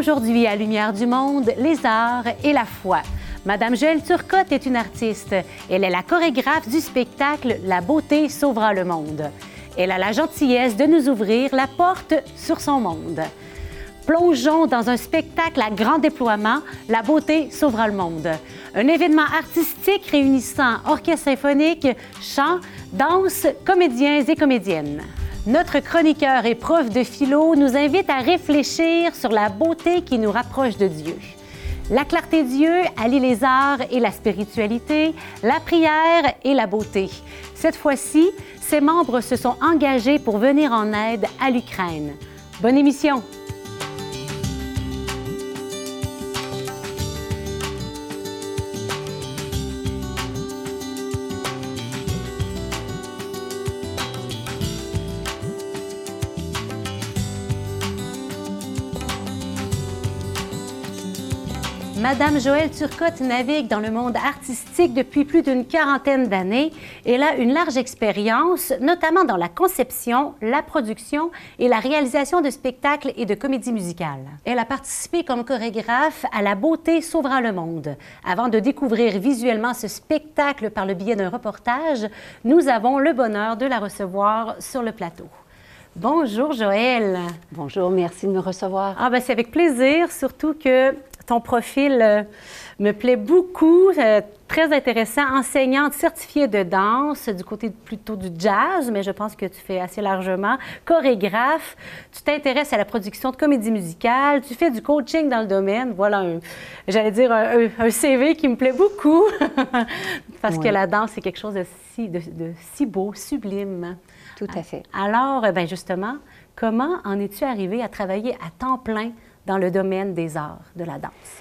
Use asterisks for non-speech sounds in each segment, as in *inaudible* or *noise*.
Aujourd'hui, à Lumière du Monde, les arts et la foi. Madame Joëlle Turcotte est une artiste. Elle est la chorégraphe du spectacle La beauté sauvera le monde. Elle a la gentillesse de nous ouvrir la porte sur son monde. Plongeons dans un spectacle à grand déploiement, La beauté sauvera le monde. Un événement artistique réunissant orchestre symphonique, chant, danse, comédiens et comédiennes. Notre chroniqueur et prof de philo nous invite à réfléchir sur la beauté qui nous rapproche de Dieu. La clarté de Dieu allie les arts et la spiritualité, la prière et la beauté. Cette fois-ci, ses membres se sont engagés pour venir en aide à l'Ukraine. Bonne émission! Madame Joëlle Turcotte navigue dans le monde artistique depuis plus d'une quarantaine d'années. Elle a une large expérience, notamment dans la conception, la production et la réalisation de spectacles et de comédies musicales. Elle a participé comme chorégraphe à La beauté sauvera le monde. Avant de découvrir visuellement ce spectacle par le biais d'un reportage, nous avons le bonheur de la recevoir sur le plateau. Bonjour Joëlle. Bonjour, merci de me recevoir. Ah ben c'est avec plaisir, surtout que ton profil euh, me plaît beaucoup. Euh, très intéressant. Enseignante certifiée de danse, du côté plutôt du jazz, mais je pense que tu fais assez largement. Chorégraphe. Tu t'intéresses à la production de comédie musicale. Tu fais du coaching dans le domaine. Voilà, j'allais dire un, CV qui me plaît beaucoup. *laughs* Parce que la danse, c'est quelque chose de si, de, si beau, sublime. Tout à fait. Alors, ben justement, comment en es-tu arrivé à travailler à temps plein dans le domaine des arts, de la danse?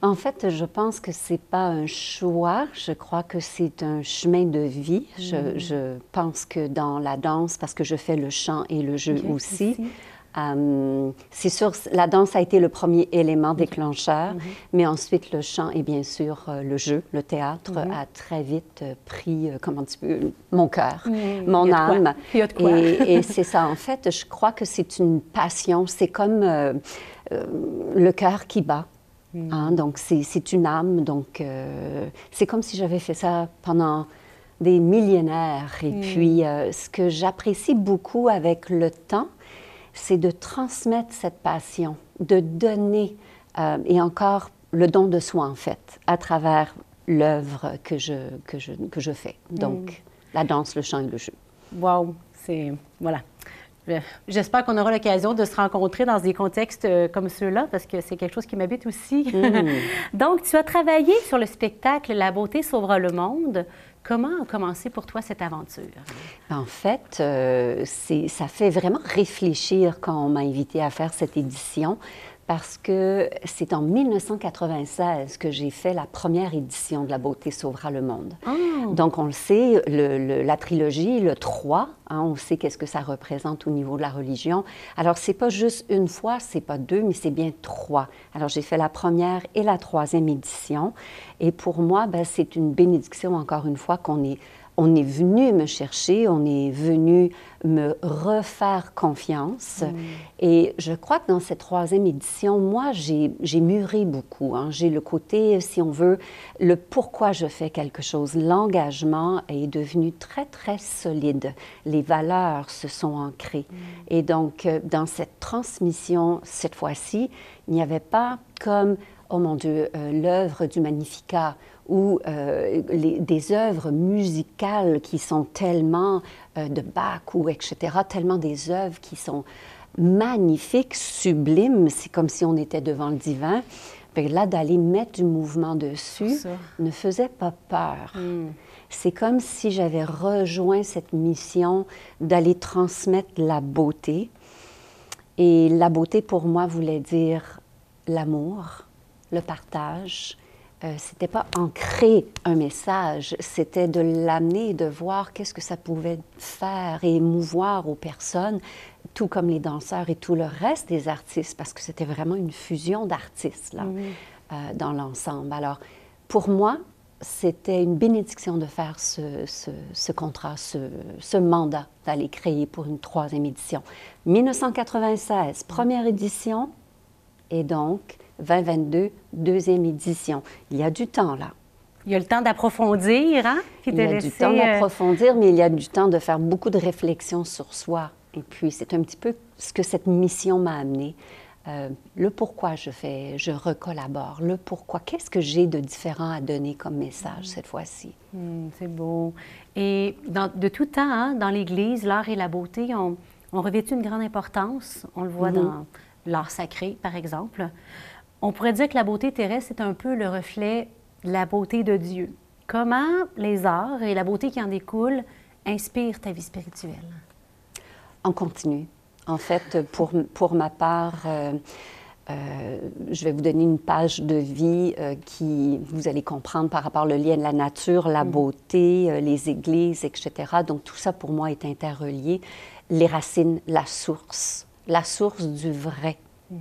En fait, je pense que c'est pas un choix. Je crois que c'est un chemin de vie. Je, mm. je, pense que dans la danse, parce que je fais le chant et le jeu aussi, euh, c'est sûr, la danse a été le premier élément déclencheur, mm-hmm. mais ensuite le chant et bien sûr euh, le jeu, le théâtre mm-hmm. a très vite euh, pris, comment tu peux, mon cœur, mm. mon âme. Et, et c'est ça, en fait, je crois que c'est une passion. C'est comme euh, le cœur qui bat. Hein, donc, c'est une âme. Donc, c'est comme si j'avais fait ça pendant des millénaires. Et puis, ce que j'apprécie beaucoup avec le temps, c'est de transmettre cette passion, de donner, et encore le don de soi, en fait, à travers l'œuvre que je, que, je, que je fais. Donc, hmm. la danse, le chant et le jeu. Wow! C'est... Voilà. J'espère qu'on aura l'occasion de se rencontrer dans des contextes euh, comme ceux-là, parce que c'est quelque chose qui m'habite aussi. Mm. *laughs* Donc, tu as travaillé sur le spectacle La beauté sauvera le monde. Comment a commencé pour toi cette aventure? En fait, euh, ça fait vraiment réfléchir quand on m'a invité à faire cette édition parce que c'est en 1996 que j'ai fait la première édition de La beauté sauvera le monde. Ah. Donc, on le sait, la trilogie, le 3, hein, on sait qu'est-ce que ça représente au niveau de la religion. Alors, c'est pas juste une fois, c'est pas deux, mais c'est bien trois. Alors, j'ai fait la première et la troisième édition. Et pour moi, ben, c'est une bénédiction, encore une fois, qu'on est on est venu me chercher, on est venu me refaire confiance. Mm. Et je crois que dans cette troisième édition, moi, j'ai mûri beaucoup. Hein. J'ai le côté, si on veut, le pourquoi je fais quelque chose. L'engagement est devenu très, très solide. Les valeurs se sont ancrées. Mm. Et donc, euh, dans cette transmission, cette fois-ci, il n'y avait pas comme, oh mon Dieu, euh, l'œuvre du Magnificat ou euh, des œuvres musicales qui sont tellement euh, de Bach ou etc., tellement des œuvres qui sont magnifiques, sublimes, c'est comme si on était devant le divin. Puis là, d'aller mettre du mouvement dessus ne faisait pas peur. Hmm. C'est comme si j'avais rejoint cette mission d'aller transmettre la beauté. Et la beauté, pour moi, voulait dire l'amour, le partage, euh, c'était pas ancrer un message, c'était de l'amener, de voir qu'est-ce que ça pouvait faire et émouvoir aux personnes, tout comme les danseurs et tout le reste des artistes, parce que c'était vraiment une fusion d'artistes là, euh, dans l'ensemble. Alors, pour moi, c'était une bénédiction de faire ce, ce, contrat, ce, ce mandat d'aller créer pour une troisième édition. 1996, première édition, Et donc, 2022, deuxième édition. Il y a du temps là. Il y a le temps d'approfondir, hein? il y a du temps euh, d'approfondir, mais il y a du temps de faire beaucoup de réflexions sur soi. Et puis, c'est un petit peu ce que cette mission m'a amené. Euh, le pourquoi je fais, je recollabore, le pourquoi, qu'est-ce que j'ai de différent à donner comme message cette fois-ci? Hmm, c'est beau. Et de tout temps, hein, dans l'Église, l'art et la beauté ont, revêtu une grande importance. On le voit mhm. dans l'art sacré, par exemple. On pourrait dire que la beauté terrestre est un peu le reflet de la beauté de Dieu. Comment les arts et la beauté qui en découle inspirent ta vie spirituelle? En continu. En fait, pour, pour ma part, euh, euh, je vais vous donner une page de vie euh, qui, vous allez comprendre par rapport au lien de la nature, la mm. beauté, les églises, etc. Donc tout ça pour moi est interrelié. Les racines, la source, la source du vrai, mm.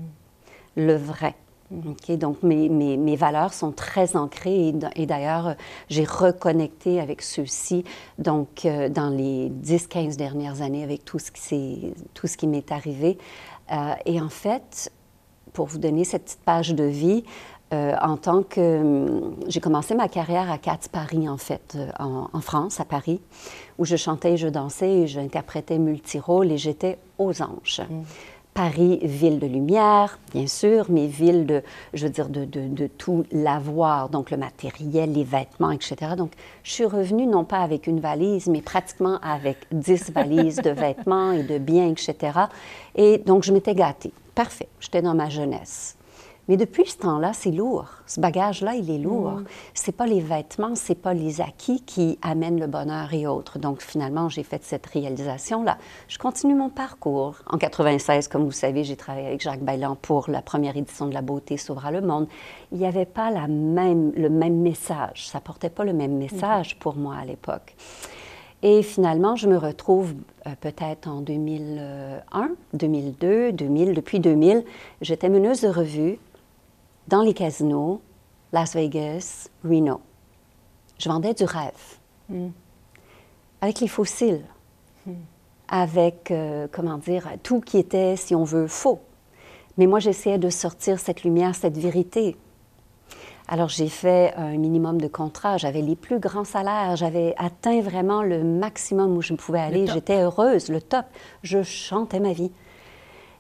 le vrai. Donc, mes, valeurs sont très ancrées et, d'ailleurs, j'ai reconnecté avec ceux-ci donc, euh, dans les 10-15 dernières années avec tout ce qui, m'est arrivé. Euh, et en fait, pour vous donner cette petite page de vie, euh, en tant que... J'ai commencé ma carrière à Cats Paris, en fait, en, France, à Paris, où je chantais je dansais et j'interprétais multirôles et j'étais aux anges. Mm. Paris, ville de lumière, bien sûr, mais ville de, je veux dire, de, de, de tout l'avoir, donc le matériel, les vêtements, etc. Donc, je suis revenue non pas avec une valise, mais pratiquement avec dix *laughs* valises de vêtements et de biens, etc. Et donc, je m'étais gâtée. Parfait. J'étais dans ma jeunesse. Mais depuis ce temps-là, c'est lourd. Ce bagage-là, il est lourd. Mm. C'est pas les vêtements, c'est pas les acquis qui amènent le bonheur et autres. Donc finalement, j'ai fait cette réalisation-là. Je continue mon parcours. En 96, comme vous savez, j'ai travaillé avec Jacques Baillan pour la première édition de La beauté sauvera le monde. Il n'y avait pas la même, le même message. Ça portait pas le même message mm-hmm. pour moi à l'époque. Et finalement, je me retrouve euh, peut-être en 2001, 2002, 2000, depuis 2000, j'étais meneuse de revue dans les casinos, Las Vegas, Reno. Je vendais du rêve. Hmm. Avec les fossiles. Hmm. Avec, euh, comment dire, tout qui était, si on veut, faux. Mais moi, j'essayais de sortir cette lumière, cette vérité. Alors, j'ai fait un minimum de contrats. J'avais les plus grands salaires. J'avais atteint vraiment le maximum où je pouvais aller. J'étais heureuse, le top. Je chantais ma vie.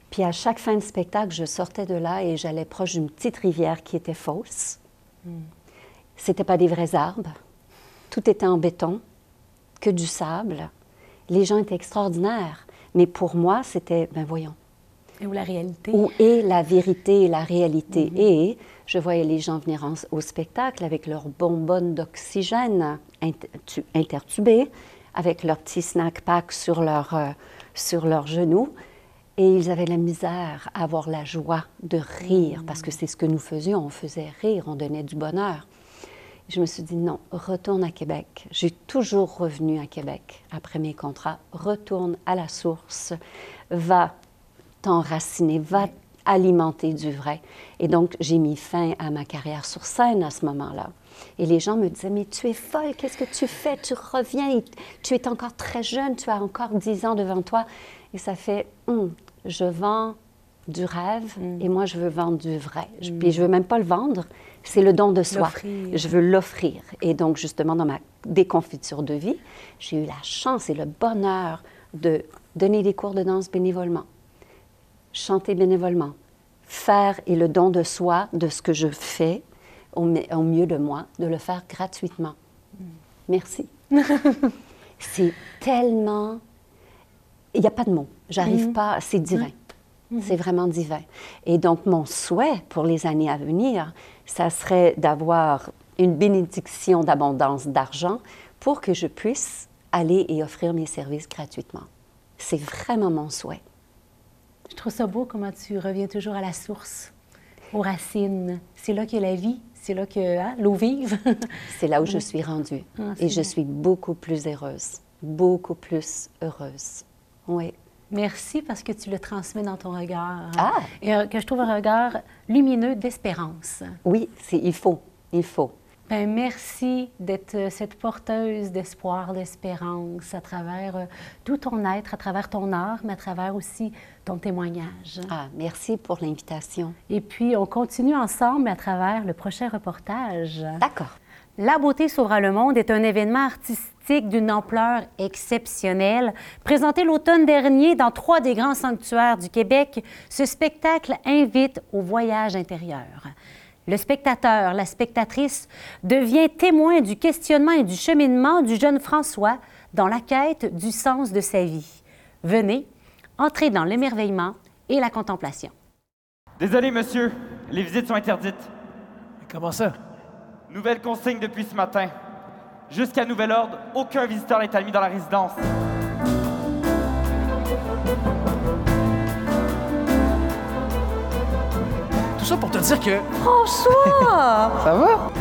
Puis à chaque fin de spectacle, je sortais de là et j'allais proche d'une petite rivière qui était fausse. Ce hmm. C'était pas des vrais arbres. Tout était en béton, que du sable. Les gens étaient extraordinaires. Mais pour moi, c'était, ben voyons. Et où la réalité? Où est la vérité et la réalité? Hmm. Et je voyais les gens venir au spectacle avec leurs bonbonnes d'oxygène intertubées, avec leur petit snack pack sur, leur, euh, sur leurs genoux. Et ils avaient la misère à avoir la joie de rire, parce que c'est ce que nous faisions, on faisait rire, on donnait du bonheur. Je me suis dit, non, retourne à Québec. J'ai toujours revenu à Québec après mes contrats. Retourne à la source, va t'enraciner, va alimenter du vrai. Et donc, j'ai mis fin à ma carrière sur scène à ce moment-là. Et les gens me disaient, mais tu es folle, qu'est-ce que tu fais? Tu reviens, tu es encore très jeune, tu as encore 10 ans devant toi. Et ça fait, hum, je vends du rêve mm. et moi, je veux vendre du vrai. Mm. Puis je veux même pas le vendre, c'est le don de soi. Je veux l'offrir. Et donc, justement, dans ma déconfiture de vie, j'ai eu la chance et le bonheur de donner des cours de danse bénévolement, chanter bénévolement, faire et le don de soi de ce que je fais au, mieux de moi, de le faire gratuitement. Mm. Merci. *laughs* c'est tellement il n'y a pas de mots. J'arrive mhm. pas, c'est divin. Mhm. C'est vraiment divin. Et donc, mon souhait pour les années à venir, ça serait d'avoir une bénédiction d'abondance d'argent pour que je puisse aller et offrir mes services gratuitement. C'est vraiment mon souhait. Je trouve ça beau comment tu reviens toujours à la source, aux racines. C'est là que la vie, c'est là que hein, l'eau vive. *laughs* c'est là où je suis rendue. Ah, et je suis beaucoup plus heureuse, beaucoup plus heureuse. Oui. Merci parce que tu le transmets dans ton regard. Ah! Et euh, que je trouve un regard lumineux d'espérance. Oui, il faut. Il faut. Ben, merci d'être euh, cette porteuse d'espoir, d'espérance à travers euh, tout ton être, à travers ton art, mais à travers aussi ton témoignage. Ah, merci pour l'invitation. Et puis, on continue ensemble à travers le prochain reportage. D'accord. La beauté sauvera le monde est un événement artistique d'une ampleur exceptionnelle. Présenté l'automne dernier dans trois des grands sanctuaires du Québec, ce spectacle invite au voyage intérieur. Le spectateur, la spectatrice, devient témoin du questionnement et du cheminement du jeune François dans la quête du sens de sa vie. Venez, entrez dans l'émerveillement et la contemplation. Désolé, monsieur, les visites sont interdites. Comment ça? Nouvelle consigne depuis ce matin. Jusqu'à nouvel ordre, aucun visiteur n'est admis dans la résidence. Tout ça pour te dire que. François! Ça va?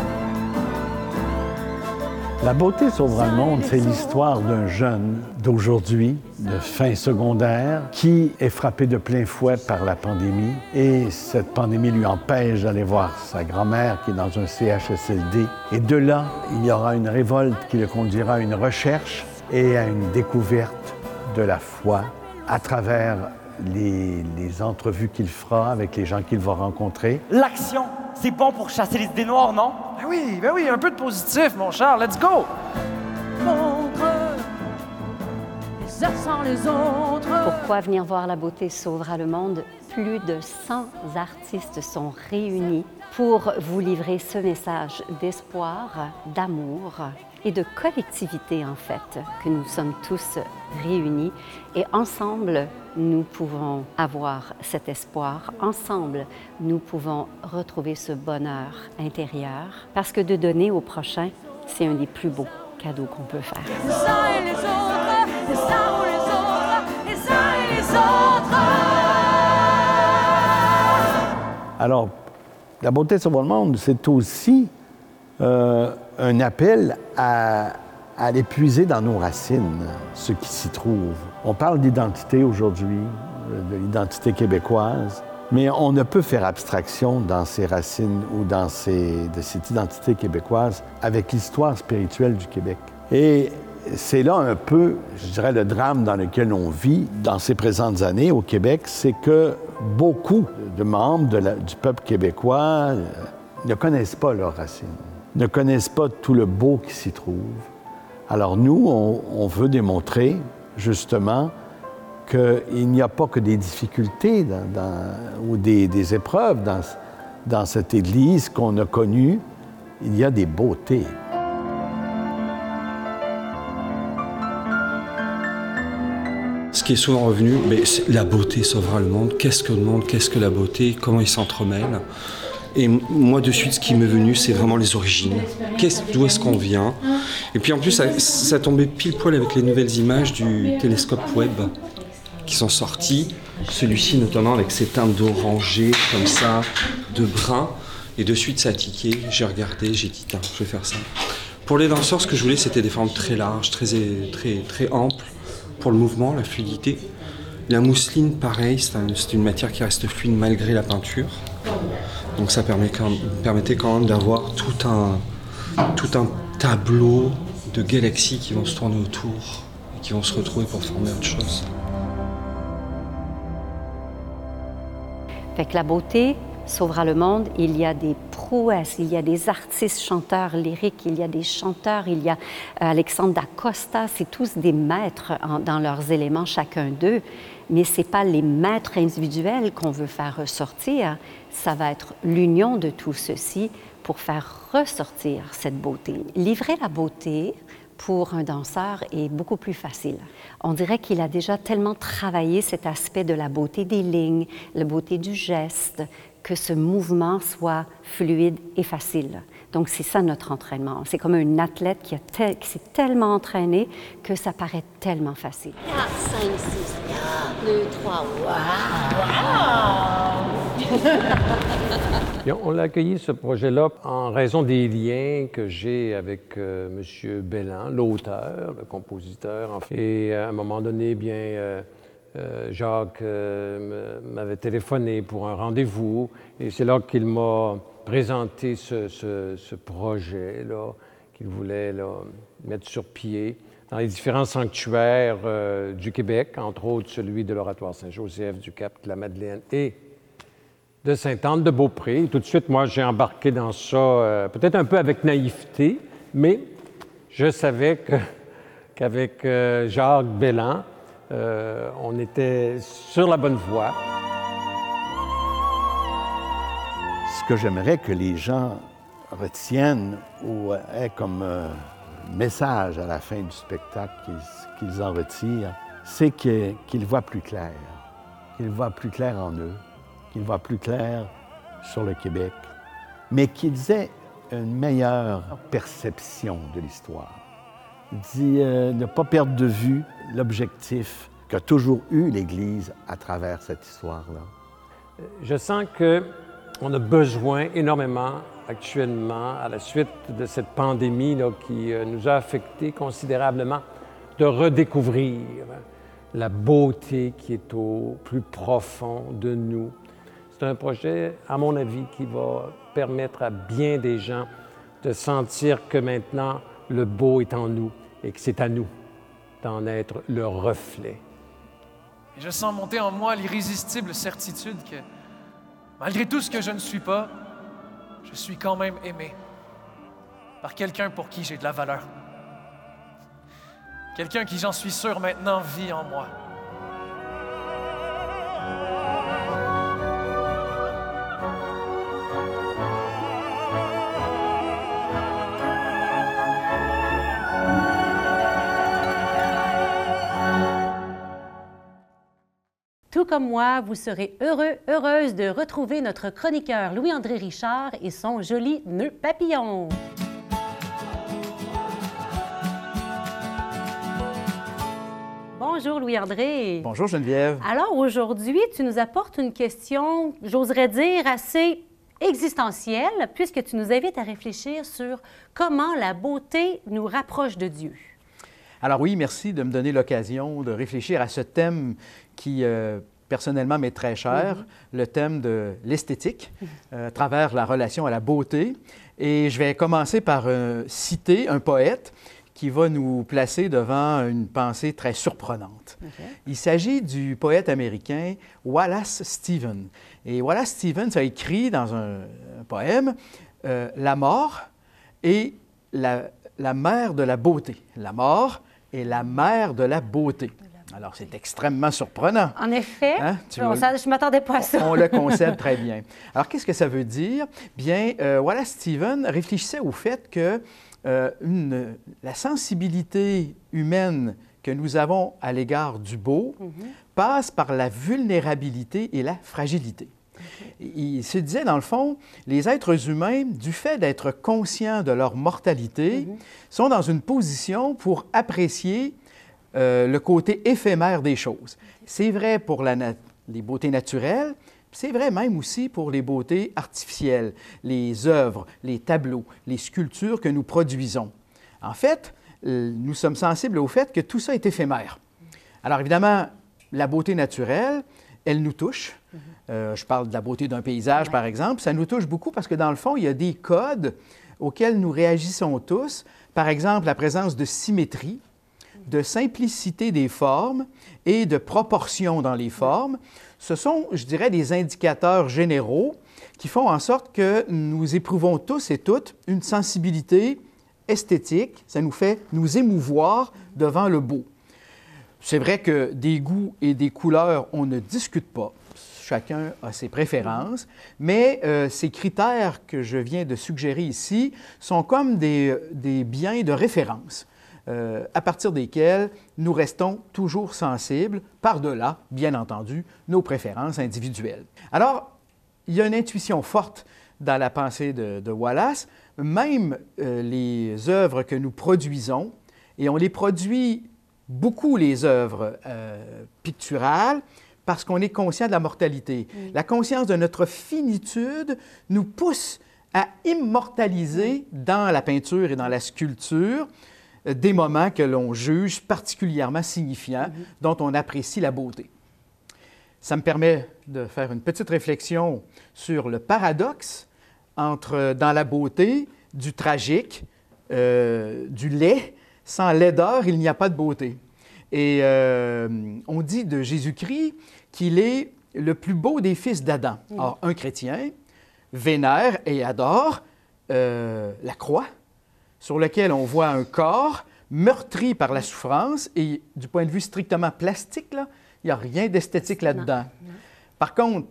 La beauté sauvera le monde, c'est l'histoire d'un jeune d'aujourd'hui, de fin secondaire, qui est frappé de plein fouet par la pandémie. Et cette pandémie lui empêche d'aller voir sa grand-mère qui est dans un CHSLD. Et de là, il y aura une révolte qui le conduira à une recherche et à une découverte de la foi à travers les, les entrevues qu'il fera avec les gens qu'il va rencontrer. L'action, c'est bon pour chasser les idées noires, non? Ben oui, ben oui, un peu de positif, mon Charles, let's go! montre les uns sans les autres. Pourquoi venir voir la beauté sauvera le monde? Plus de 100 artistes sont réunis pour vous livrer ce message d'espoir, d'amour et de collectivité, en fait, que nous sommes tous réunis. Et ensemble, nous pouvons avoir cet espoir. Ensemble, nous pouvons retrouver ce bonheur intérieur. Parce que de donner au prochain, c'est un des plus beaux cadeaux qu'on peut faire. Les uns et les autres, les uns ou les autres, les uns et les autres. Alors, la beauté sur le monde, c'est aussi euh, un appel à, aller puiser dans nos racines, ce qui s'y trouve. On parle d'identité aujourd'hui, euh, de l'identité québécoise, mais on ne peut faire abstraction dans ces racines ou dans ces, de cette identité québécoise avec l'histoire spirituelle du Québec. Et c'est là un peu, je dirais, le drame dans lequel on vit dans ces présentes années au Québec, c'est que beaucoup de membres du peuple québécois ne connaissent pas leurs racines, ne connaissent pas tout le beau qui s'y trouve. Alors nous, on, veut démontrer justement qu'il n'y a pas que des difficultés ou des, épreuves dans, cette Église qu'on a connue, il y a des beautés. Ce qui est souvent revenu, mais la beauté sauvera le monde. Qu'est-ce que le monde Qu'est-ce que la beauté? Comment ils s'entremêlent? Et moi, de suite, ce qui m'est venu, c'est vraiment les origines. D'où est-ce qu'on vient? Et puis en plus, ça, tombait pile poil avec les nouvelles images du télescope Webb qui sont sorties. Celui-ci, notamment, avec ses teintes d'orangé, comme ça, de brun. Et de suite, ça a tiqué. J'ai regardé, j'ai dit, tiens, je vais faire ça. Pour les danseurs, ce que je voulais, c'était des formes très larges, très, très, très amples pour le mouvement, la fluidité. La mousseline, pareil, c'est une matière qui reste fluide malgré la peinture. Donc ça permet permettait quand même d'avoir tout un, tout un tableau de galaxies qui vont se tourner autour et qui vont se retrouver pour former autre chose. Fait la beauté sauvera le monde. Il y a des prouesses, il y a des artistes chanteurs lyriques, il y a des chanteurs, il y a euh, Alexandre Dacosta, c'est tous des maîtres dans leurs éléments, chacun d'eux. Mais ce n'est pas les maîtres individuels qu'on veut faire ressortir, ça va être l'union de tout ceci pour faire ressortir cette beauté. Livrer la beauté, pour un danseur est beaucoup plus facile. On dirait qu'il a déjà tellement travaillé cet aspect de la beauté des lignes, la beauté du geste, que ce mouvement soit fluide et facile. Donc c'est ça notre entraînement. C'est comme un athlète qui, s'est tellement entraîné que ça paraît tellement facile. 4, 5, 6, 2, 3, On l'a accueilli, ce projet-là, en raison des liens que j'ai avec euh, M. Bellan, l'auteur, le compositeur. Et à un moment donné, bien, euh, euh, Jacques euh, m'avait téléphoné pour un rendez-vous. Et c'est là qu'il m'a présenté ce, projet-là qu'il voulait là, mettre sur pied dans les différents sanctuaires euh, du Québec, entre autres celui de l'Oratoire Saint-Joseph, du Cap de la Madeleine et de Sainte-Anne-de-Beaupré. Tout de suite, moi, j'ai embarqué dans ça, euh, peut-être un peu avec naïveté, mais je savais *laughs* qu'avec euh, Jacques Bellan, euh, on était sur la bonne voie. Ce que j'aimerais que les gens retiennent ou aient comme message à la fin du spectacle qu'ils en retirent, c'est qu'ils voient plus clair, qu'ils voient plus clair en eux, qu'ils voient plus clair sur le Québec, mais qu'ils aient une meilleure perception de l'histoire. Il dit euh, ne pas perdre de vue l'objectif qu'a toujours eu l'Église à travers cette histoire-là. Je sens que on a besoin énormément actuellement, à la suite de cette pandémie qui euh, nous a affectés considérablement, de redécouvrir la beauté qui est au plus profond de nous. C'est un projet, à mon avis, qui va permettre à bien des gens de sentir que maintenant le beau est en nous et que c'est à nous d'en être le reflet. Et je sens monter en moi l'irrésistible certitude que, malgré tout ce que je ne suis pas, je suis quand même aimé par quelqu'un pour qui j'ai de la valeur. Quelqu'un qui, j'en suis sûr maintenant, vit en moi. Tout comme moi, vous serez heureux, heureuse de retrouver notre chroniqueur Louis-André Richard et son joli nœud papillon. Bonjour Louis-André. Bonjour Geneviève. Alors aujourd'hui, tu nous apportes une question, j'oserais dire, assez existentielle, puisque tu nous invites à réfléchir sur comment la beauté nous rapproche de Dieu. Alors oui, merci de me donner l'occasion de réfléchir à ce thème qui, euh, personnellement, m'est très cher, le thème de l'esthétique, euh, à travers la relation à la beauté. Et je vais commencer par euh, citer un poète qui va nous placer devant une pensée très surprenante. Il s'agit du poète américain Wallace Stevens. Et Wallace Stevens a écrit dans un, un poème euh, La mort la, la mère de la beauté. La mort est la mère de la beauté. Alors, c'est extrêmement surprenant. En effet, Hein, vois- je ne m'attendais pas à ça. On le concède *laughs* très bien. Alors, qu'est-ce que ça veut dire? Bien, euh, Wallace Stevens réfléchissait au fait que euh, une- la sensibilité humaine que nous avons à l'égard du beau passe par la vulnérabilité et la fragilité. Il se disait, dans le fond, les êtres humains, du fait d'être conscients de leur mortalité, sont dans une position pour apprécier euh, le côté éphémère des choses. C'est vrai pour la les beautés naturelles, c'est vrai même aussi pour les beautés artificielles, les œuvres, les tableaux, les sculptures que nous produisons. En fait, euh, nous sommes sensibles au fait que tout ça est éphémère. Alors évidemment, la beauté naturelle, elle nous touche. Euh, je parle de la beauté d'un paysage, par exemple. Ça nous touche beaucoup parce que dans le fond, il y a des codes auxquels nous réagissons tous. Par exemple, la présence de symétrie, de simplicité des formes et de proportion dans les formes. Ce sont, je dirais, des indicateurs généraux qui font en sorte que nous éprouvons tous et toutes une sensibilité esthétique. Ça nous fait nous émouvoir devant le beau. C'est vrai que des goûts et des couleurs, on ne discute pas. Chacun a ses préférences, mais euh, ces critères que je viens de suggérer ici sont comme des, des biens de référence euh, à partir desquels nous restons toujours sensibles, par-delà, bien entendu, nos préférences individuelles. Alors, il y a une intuition forte dans la pensée de, de Wallace, même euh, les œuvres que nous produisons, et on les produit beaucoup, les œuvres euh, picturales, parce qu'on est conscient de la mortalité. La conscience de notre finitude nous pousse à immortaliser dans la peinture et dans la sculpture des moments que l'on juge particulièrement signifiants, dont on apprécie la beauté. Ça me permet de faire une petite réflexion sur le paradoxe entre, dans la beauté, du tragique, euh, du laid. Sans laideur, il n'y a pas de beauté. Et euh, on dit de Jésus-Christ qu'il est le plus beau des fils d'Adam. Alors, un chrétien vénère et adore euh, la croix, sur laquelle on voit un corps meurtri par la souffrance, et du point de vue strictement plastique, là, il n'y a rien d'esthétique là-dedans. Par contre,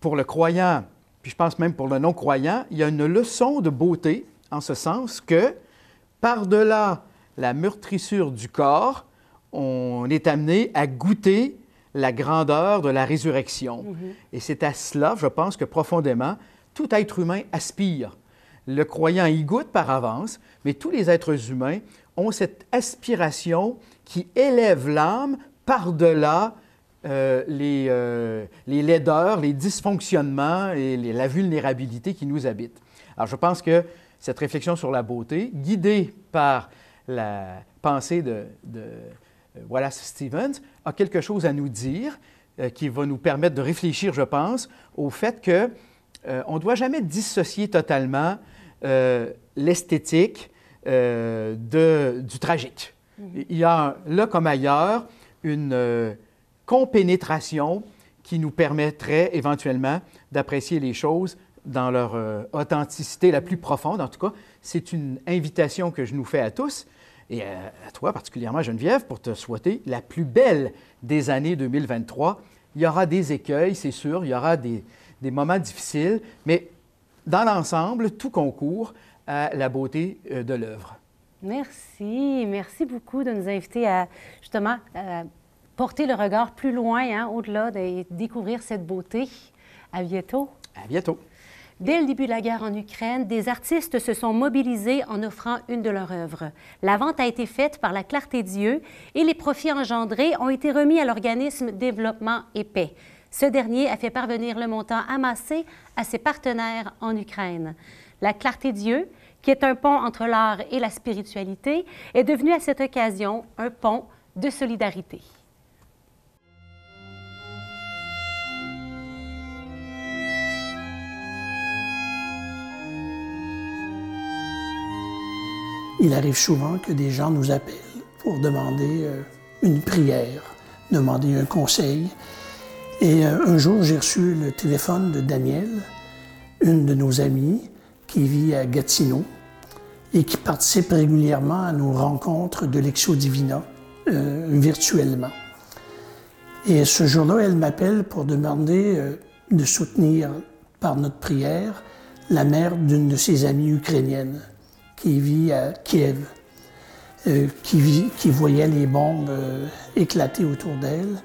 pour le croyant, puis je pense même pour le non-croyant, il y a une leçon de beauté, en ce sens que, par-delà la meurtrissure du corps, on est amené à goûter la grandeur de la résurrection. Et c'est à cela, je pense que profondément, tout être humain aspire. Le croyant y goûte par avance, mais tous les êtres humains ont cette aspiration qui élève l'âme par-delà euh, les, euh, les laideurs, les dysfonctionnements et la vulnérabilité qui nous habitent. Alors, je pense que cette réflexion sur la beauté, guidée par la pensée de, euh, Wallace Stevens, a quelque chose à nous dire qui va nous permettre de réfléchir, je pense, au fait que on ne doit jamais dissocier totalement l'esthétique euh, de- du tragique. Il y a, là comme ailleurs, une euh, compénétration qui nous permettrait éventuellement d'apprécier les choses dans leur euh, authenticité la plus profonde. En tout cas, c'est une invitation que je nous fais à tous et à, à toi particulièrement, Geneviève, pour te souhaiter la plus belle des années 2023. Il y aura des écueils, c'est sûr, il y aura des, des moments difficiles, mais dans l'ensemble, tout concourt à la beauté euh, de l'œuvre. Merci. Merci beaucoup de nous inviter à justement à porter le regard plus loin, hein, au-delà, de découvrir cette beauté. À bientôt. À bientôt. Dès le début de la guerre en Ukraine, des artistes se sont mobilisés en offrant une de leurs œuvres. La vente a été faite par la Clarté Dieu et les profits engendrés ont été remis à l'organisme Développement et Paix. Ce dernier a fait parvenir le montant amassé à ses partenaires en Ukraine. La Clarté Dieu, qui est un pont entre l'art et la spiritualité, est devenue à cette occasion un pont de solidarité. Il arrive souvent que des gens nous appellent pour demander euh, une prière, demander un conseil. Et euh, un jour, j'ai reçu le téléphone de Daniel, une de nos amies qui vit à Gatineau et qui participe régulièrement à nos rencontres de l'Exo Divina euh, virtuellement. Et ce jour-là, elle m'appelle pour demander euh, de soutenir par notre prière la mère d'une de ses amies ukrainiennes qui vit à Kiev, qui, voyait les bombes éclater autour d'elle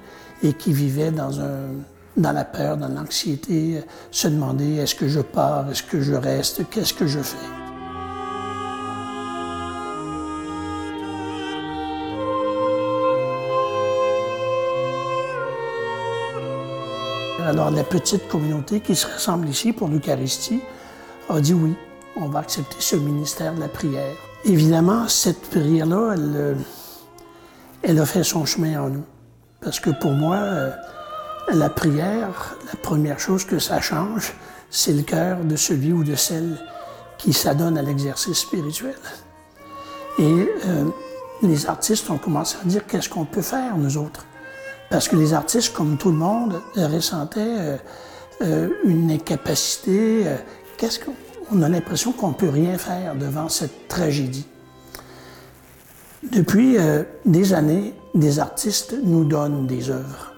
et qui vivait dans, la peur, dans l'anxiété, se demander est-ce que je pars, est-ce que je reste, qu'est-ce que je fais? Alors la petite communauté qui se rassemble ici pour l'Eucharistie a dit oui, on va accepter ce ministère de la prière. Évidemment, cette prière-là, elle, euh, elle a fait son chemin en nous. Parce que pour moi, euh, la prière, la première chose que ça change, c'est le cœur de celui ou de celle qui s'adonne à l'exercice spirituel. Et euh, les artistes ont commencé à dire qu'est-ce qu'on peut faire, nous autres? Parce que les artistes, comme tout le monde, euh, ressentaient une incapacité. qu'est-ce qu'on on a l'impression qu'on ne peut rien faire devant cette tragédie. Depuis euh, des années, des artistes nous donnent des œuvres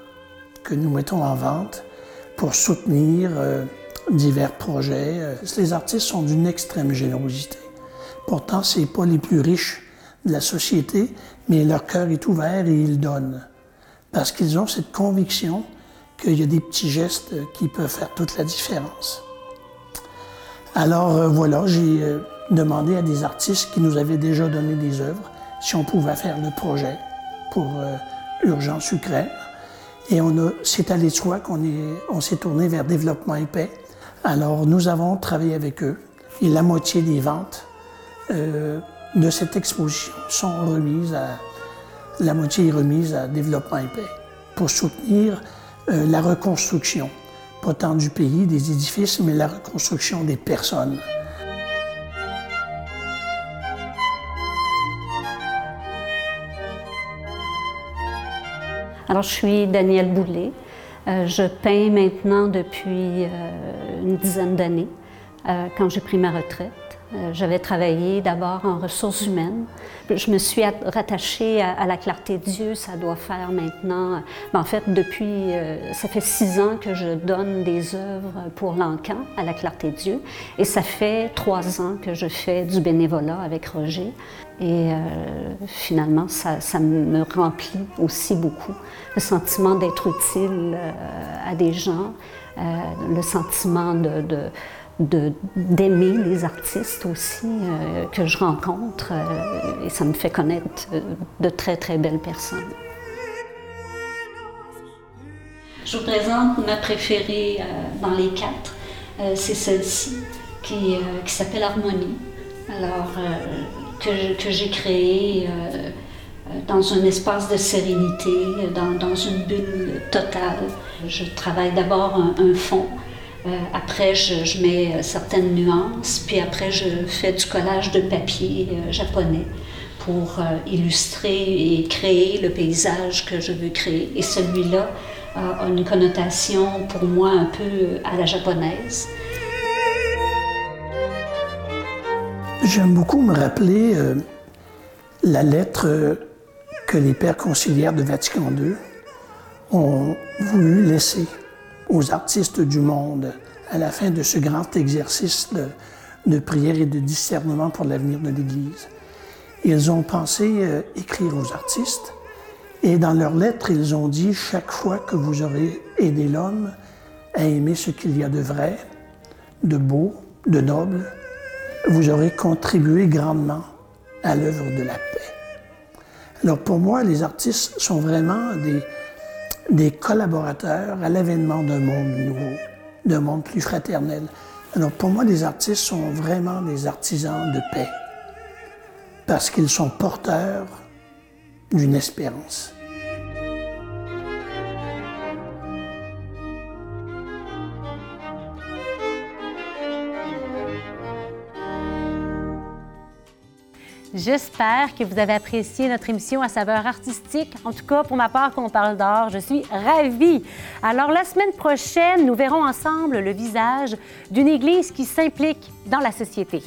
que nous mettons en vente pour soutenir euh, divers projets. Euh, Les artistes sont d'une extrême générosité. Pourtant, ce pas les plus riches de la société, mais leur cœur est ouvert et ils donnent. Parce qu'ils ont cette conviction qu'il y a des petits gestes qui peuvent faire toute la différence. Alors voilà, j'ai demandé à des artistes qui nous avaient déjà donné des œuvres si on pouvait faire le projet pour euh, Urgence Ukraine. Et c'est allé de qu'on est, on s'est tourné vers Développement et. Alors nous avons travaillé avec eux et la moitié des ventes euh, de cette exposition sont remises à, la moitié est remise à Développement et pour soutenir euh, la reconstruction. pas tant du pays, des édifices, mais la reconstruction des personnes. Alors, je suis Danielle Boulet. Euh, je peins maintenant depuis euh, une dizaine d'années, euh, quand j'ai pris ma retraite. Euh, J'avais travaillé d'abord en ressources humaines. Je me suis at- rattachée à, la clarté Dieu. Ça doit faire maintenant. ben, en fait, depuis. euh, ça fait six ans que je donne des œuvres pour l'encan à la clarté Dieu. Et ça fait trois ans que je fais du bénévolat avec Roger. Et euh, finalement, ça, ça me remplit aussi beaucoup. Le sentiment d'être utile euh, à des gens, euh, le sentiment de de- d'aimer les artistes aussi euh, que je rencontre euh, et ça me fait connaître euh, de très très belles personnes. Je vous présente ma préférée dans les quatre. C'est celle-ci qui, qui s'appelle Harmonie. Alors, que, j'ai créée dans un espace de sérénité, dans, dans une bulle totale. Je travaille d'abord un fond. Euh, après, je, mets euh, certaines nuances, puis après, je fais du collage de papier euh, japonais pour illustrer et créer le paysage que je veux créer. Et celui-là a une connotation pour moi un peu à la japonaise. J'aime beaucoup me rappeler la lettre que les pères conciliaires de Vatican II ont voulu laisser aux artistes du monde à la fin de ce grand exercice de, prière et de discernement pour l'avenir de l'Église. Ils ont pensé euh, écrire aux artistes et dans leur lettre, ils ont dit chaque fois que vous aurez aidé l'homme à aimer ce qu'il y a de vrai, de beau, de noble, vous aurez contribué grandement à l'œuvre de la paix. Alors pour moi, les artistes sont vraiment des, des collaborateurs à l'avènement d'un monde nouveau, d'un monde plus fraternel. Alors pour moi, les artistes sont vraiment des artisans de paix, parce qu'ils sont porteurs d'une espérance. J'espère que vous avez apprécié notre émission à saveur artistique. En tout cas, pour ma part, qu'on parle d'art, je suis ravie. Alors, la semaine prochaine, nous verrons ensemble le visage d'une Église qui s'implique dans la société.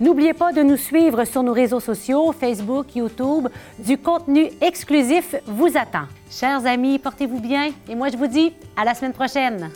N'oubliez pas de nous suivre sur nos réseaux sociaux, Facebook, YouTube. Du contenu exclusif vous attend. Chers amis, portez-vous bien et moi, je vous dis à la semaine prochaine.